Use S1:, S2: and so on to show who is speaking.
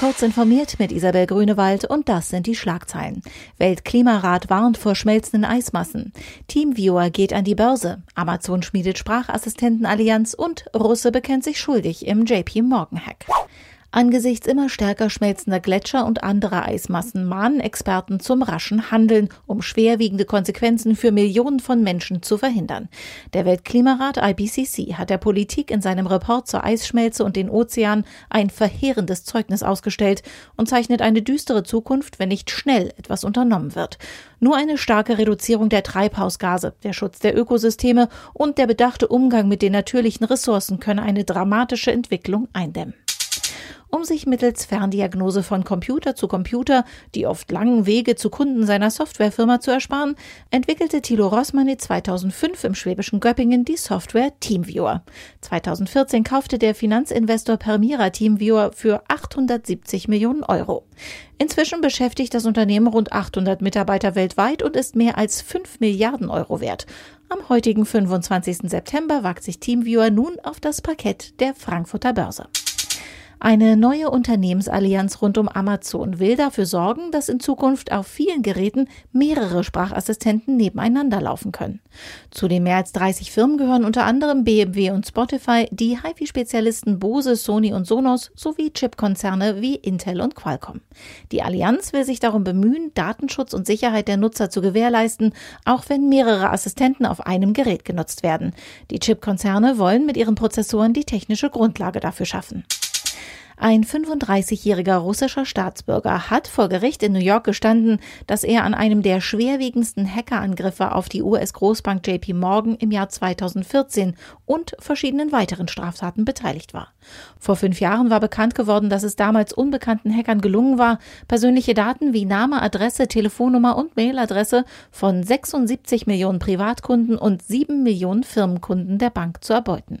S1: Kurz informiert mit Isabel Grünewald und das sind die Schlagzeilen. Weltklimarat warnt vor schmelzenden Eismassen. Teamviewer geht an die Börse. Amazon schmiedet Sprachassistentenallianz und Russe bekennt sich schuldig im JP Morgan Hack. Angesichts immer stärker schmelzender Gletscher und anderer Eismassen mahnen Experten zum raschen Handeln, um schwerwiegende Konsequenzen für Millionen von Menschen zu verhindern. Der Weltklimarat IPCC hat der Politik in seinem Report zur Eisschmelze und den Ozeanen ein verheerendes Zeugnis ausgestellt und zeichnet eine düstere Zukunft, wenn nicht schnell etwas unternommen wird. Nur eine starke Reduzierung der Treibhausgase, der Schutz der Ökosysteme und der bedachte Umgang mit den natürlichen Ressourcen könne eine dramatische Entwicklung eindämmen um sich mittels Ferndiagnose von Computer zu Computer die oft langen Wege zu Kunden seiner Softwarefirma zu ersparen, entwickelte Thilo Rossmann 2005 im schwäbischen Göppingen die Software Teamviewer. 2014 kaufte der Finanzinvestor Permira Teamviewer für 870 Millionen Euro. Inzwischen beschäftigt das Unternehmen rund 800 Mitarbeiter weltweit und ist mehr als 5 Milliarden Euro wert. Am heutigen 25. September wagt sich Teamviewer nun auf das Parkett der Frankfurter Börse. Eine neue Unternehmensallianz rund um Amazon will dafür sorgen, dass in Zukunft auf vielen Geräten mehrere Sprachassistenten nebeneinander laufen können. Zu den mehr als 30 Firmen gehören unter anderem BMW und Spotify, die HiFi-Spezialisten Bose, Sony und Sonos sowie Chipkonzerne wie Intel und Qualcomm. Die Allianz will sich darum bemühen, Datenschutz und Sicherheit der Nutzer zu gewährleisten, auch wenn mehrere Assistenten auf einem Gerät genutzt werden. Die Chipkonzerne wollen mit ihren Prozessoren die technische Grundlage dafür schaffen. Ein 35-jähriger russischer Staatsbürger hat vor Gericht in New York gestanden, dass er an einem der schwerwiegendsten Hackerangriffe auf die US-Großbank JP Morgan im Jahr 2014 und verschiedenen weiteren Straftaten beteiligt war. Vor fünf Jahren war bekannt geworden, dass es damals unbekannten Hackern gelungen war, persönliche Daten wie Name, Adresse, Telefonnummer und Mailadresse von 76 Millionen Privatkunden und 7 Millionen Firmenkunden der Bank zu erbeuten.